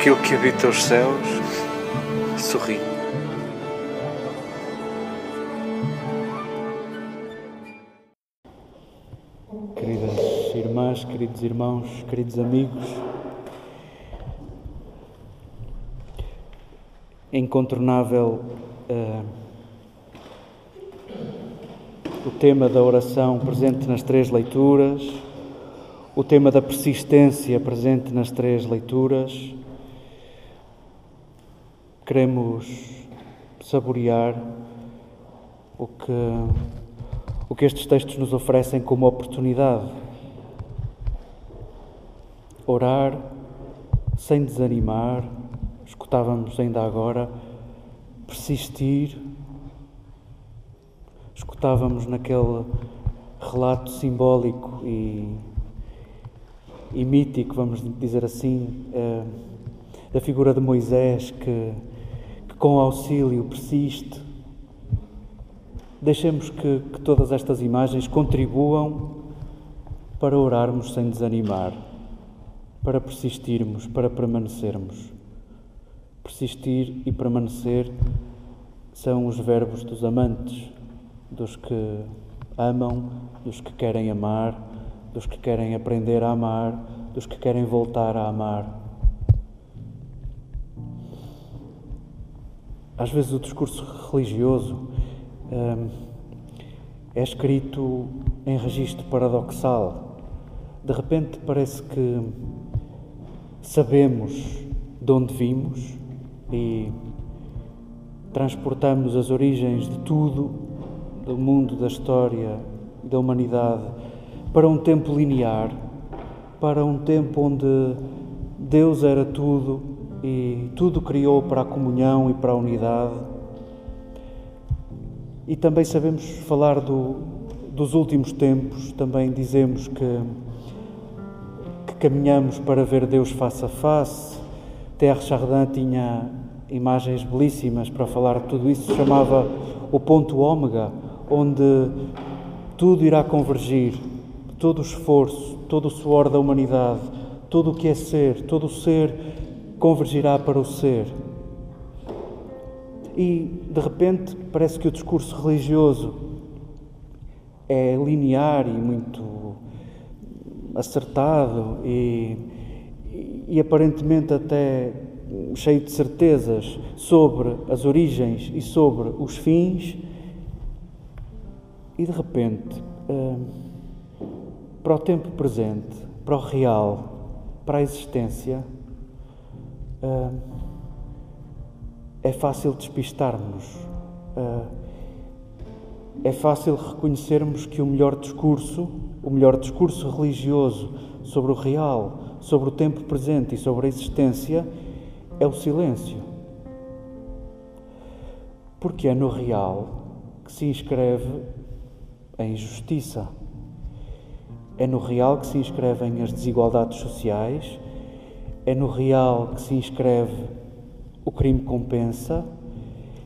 aquilo que habita os céus sorri. Queridas irmãs, queridos irmãos, queridos amigos, é incontornável uh, o tema da oração presente nas três leituras, o tema da persistência presente nas três leituras. Queremos saborear o que, o que estes textos nos oferecem como oportunidade. Orar sem desanimar, escutávamos ainda agora, persistir. Escutávamos naquele relato simbólico e, e mítico, vamos dizer assim, eh, da figura de Moisés que com auxílio persiste. Deixemos que, que todas estas imagens contribuam para orarmos sem desanimar, para persistirmos, para permanecermos. Persistir e permanecer são os verbos dos amantes, dos que amam, dos que querem amar, dos que querem aprender a amar, dos que querem voltar a amar. Às vezes o discurso religioso hum, é escrito em registro paradoxal. De repente parece que sabemos de onde vimos e transportamos as origens de tudo, do mundo, da história, da humanidade, para um tempo linear, para um tempo onde Deus era tudo e tudo criou para a comunhão e para a unidade. E também sabemos falar do, dos últimos tempos, também dizemos que, que caminhamos para ver Deus face a face. Terre Chardin tinha imagens belíssimas para falar de tudo isso, chamava o ponto ômega, onde tudo irá convergir, todo o esforço, todo o suor da humanidade, todo o que é ser, todo o ser convergirá para o ser. E, de repente, parece que o discurso religioso é linear e muito acertado e, e aparentemente até cheio de certezas sobre as origens e sobre os fins, e de repente, hum, para o tempo presente, para o real, para a existência, Uh, é fácil despistarmos. Uh, é fácil reconhecermos que o melhor discurso, o melhor discurso religioso sobre o real, sobre o tempo presente e sobre a existência é o silêncio. Porque é no real que se inscreve a injustiça. É no real que se inscrevem as desigualdades sociais é no real que se inscreve o crime compensa,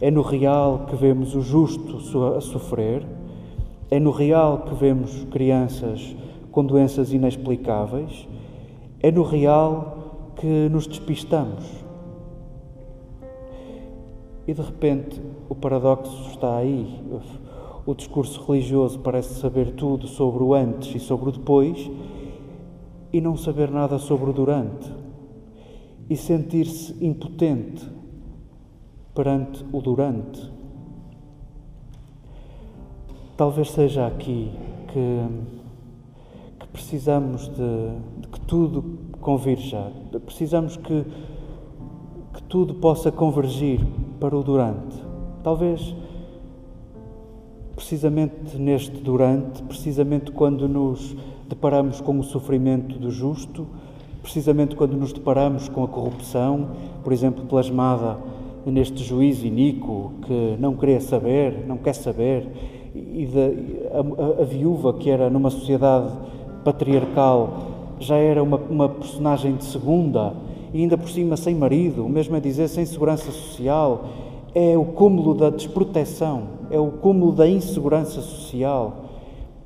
é no real que vemos o justo a sofrer, é no real que vemos crianças com doenças inexplicáveis, é no real que nos despistamos. E de repente o paradoxo está aí. O discurso religioso parece saber tudo sobre o antes e sobre o depois e não saber nada sobre o durante e sentir-se impotente perante o durante. Talvez seja aqui que, que precisamos de, de, que tudo convirja, precisamos que, que tudo possa convergir para o durante. Talvez precisamente neste durante, precisamente quando nos deparamos com o sofrimento do justo, precisamente quando nos deparamos com a corrupção, por exemplo, plasmada neste juiz iníquo que não queria saber, não quer saber, e a, a, viúva que era numa sociedade patriarcal já era uma, uma personagem de segunda e ainda por cima sem marido, o mesmo é dizer sem segurança social, é o cúmulo da desproteção, é o cúmulo da insegurança social.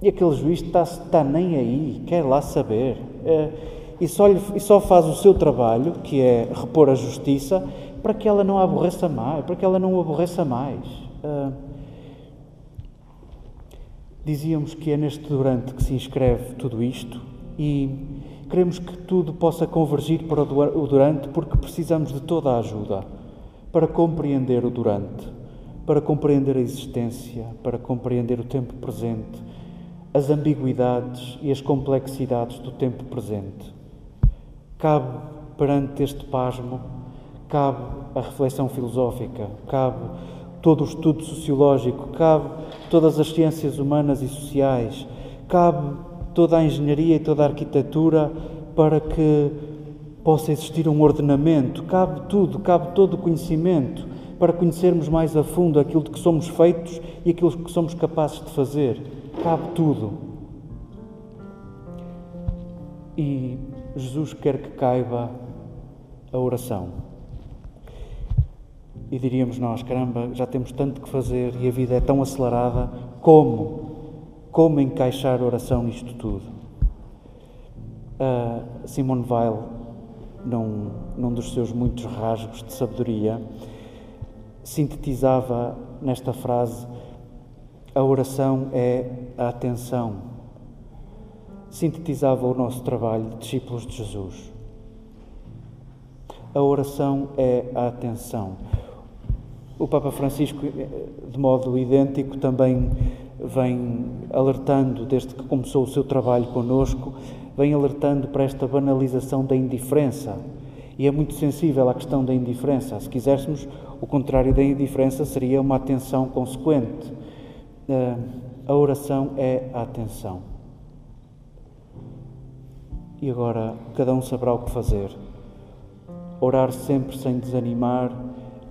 E aquele juiz está, está nem aí, quer lá saber. É, e só, lhe, e só faz o seu trabalho, que é repor a justiça, para que ela não a aborreça mais, para que ela não o aborreça mais. Uh, dizíamos que é neste durante que se inscreve tudo isto e queremos que tudo possa convergir para o durante porque precisamos de toda a ajuda para compreender o durante, para compreender a existência, para compreender o tempo presente, as ambiguidades e as complexidades do tempo presente. Cabe perante este pasmo, cabe a reflexão filosófica, cabe todo o estudo sociológico, cabe todas as ciências humanas e sociais, cabe toda a engenharia e toda a arquitetura para que possa existir um ordenamento, cabe tudo, cabe todo o conhecimento para conhecermos mais a fundo aquilo de que somos feitos e aquilo que somos capazes de fazer. Cabe tudo. E Jesus quer que caiba a oração. E diríamos nós, caramba, já temos tanto que fazer e a vida é tão acelerada, como? Como encaixar a oração nisto tudo? Uh, Simone Weil, num, num dos seus muitos rasgos de sabedoria, sintetizava nesta frase: a oração é a atenção. Sintetizava o nosso trabalho de discípulos de Jesus. A oração é a atenção. O Papa Francisco, de modo idêntico, também vem alertando, desde que começou o seu trabalho conosco, vem alertando para esta banalização da indiferença. E é muito sensível à questão da indiferença. Se quiséssemos, o contrário da indiferença seria uma atenção consequente. Eh, a oração é a atenção. E agora cada um saberá o que fazer. Orar sempre sem desanimar,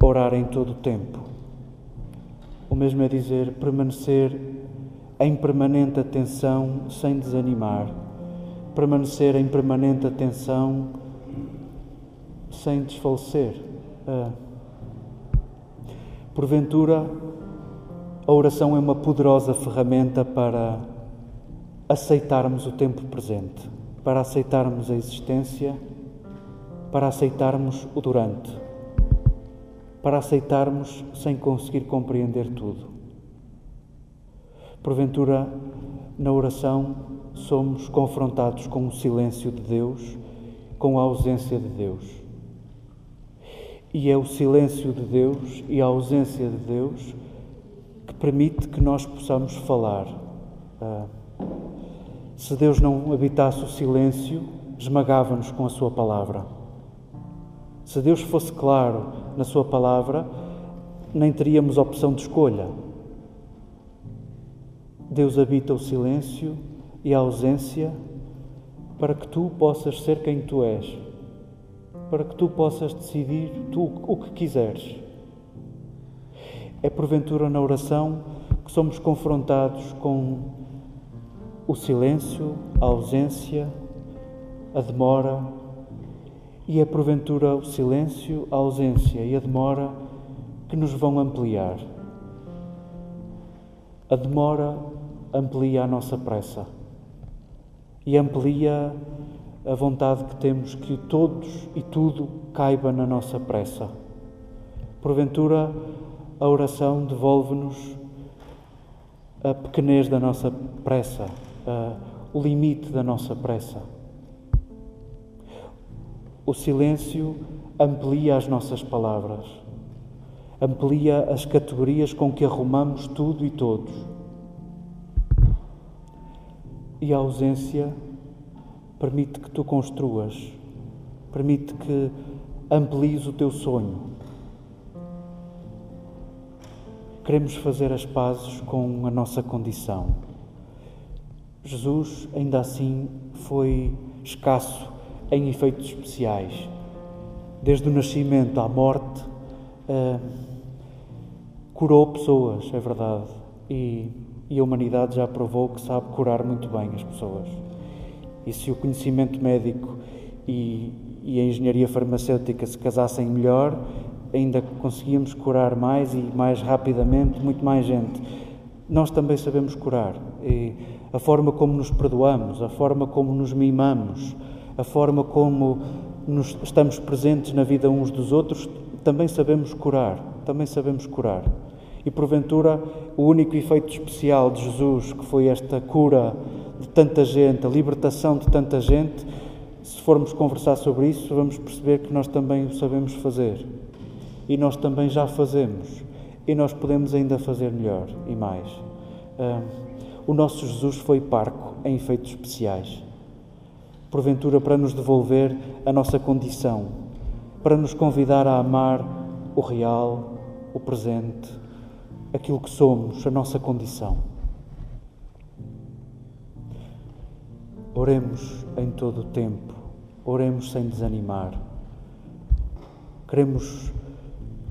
orar em todo o tempo. O mesmo é dizer permanecer em permanente atenção sem desanimar permanecer em permanente atenção sem desfalecer. Uh, porventura, a oração é uma poderosa ferramenta para aceitarmos o tempo presente, para aceitarmos a existência, para aceitarmos o durante, para aceitarmos sem conseguir compreender tudo. Porventura, na oração, somos confrontados com o silêncio de Deus, com a ausência de Deus. E é o silêncio de Deus e a ausência de Deus que permite que nós possamos falar. Ah, se Deus não habitasse o silêncio, esmagava-nos com a Sua palavra. Se Deus fosse claro na Sua palavra, nem teríamos opção de escolha. Deus habita o silêncio e a ausência para que tu possas ser quem tu és, para que tu possas decidir tu o que quiseres. É porventura na oração que somos confrontados com o silêncio, a ausência, a demora, e é porventura o silêncio, a ausência e a demora que nos vão ampliar. A demora amplia a nossa pressa e amplia a vontade que temos que todos e tudo caiba na nossa pressa. Porventura, a oração devolve-nos a pequenez da nossa pressa, o limite da nossa pressa. O silêncio amplia as nossas palavras, amplia as categorias com que arrumamos tudo e todos e a ausência permite que tu construas, permite que amplies o teu sonho. Queremos fazer as pazes com a nossa condição. Jesus, ainda assim, foi escasso em efeitos especiais. Desde o nascimento à morte, uh, curou pessoas, é verdade, e e a humanidade já provou que sabe curar muito bem as pessoas. E se o conhecimento médico e, e a engenharia farmacêutica se casassem melhor, ainda conseguíamos curar mais e mais rapidamente muito mais gente. Nós também sabemos curar. E a forma como nos perdoamos, a forma como nos mimamos, a forma como nos estamos presentes na vida uns dos outros, também sabemos curar, também sabemos curar. E porventura, o único efeito especial de Jesus, que foi esta cura de tanta gente, a libertação de tanta gente, se formos conversar sobre isso, vamos perceber que nós também o sabemos fazer. E nós também já fazemos. E nós podemos ainda fazer melhor e mais. Uh, o nosso Jesus foi parco em efeitos especiais. Porventura, para nos devolver a nossa condição, para nos convidar a amar o real, o presente, aquilo que somos, a nossa condição. Oremos em todo o tempo, oremos sem desanimar. Queremos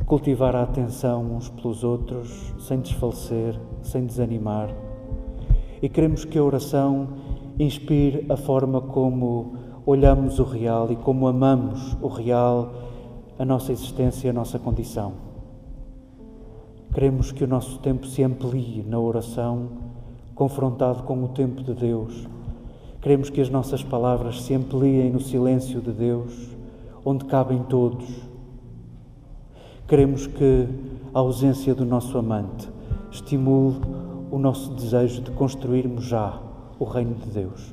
cultivar a atenção uns pelos outros, sem desfalecer, sem desanimar. E queremos que a oração inspire a forma como olhamos o real e como amamos o real, a nossa existência e a nossa condição. Queremos que o nosso tempo se amplie na oração, confrontado com o tempo de Deus Queremos que as nossas palavras se ampliem no silêncio de Deus, onde cabem todos. Queremos que a ausência do nosso amante estimule o nosso desejo de construirmos já o reino de Deus.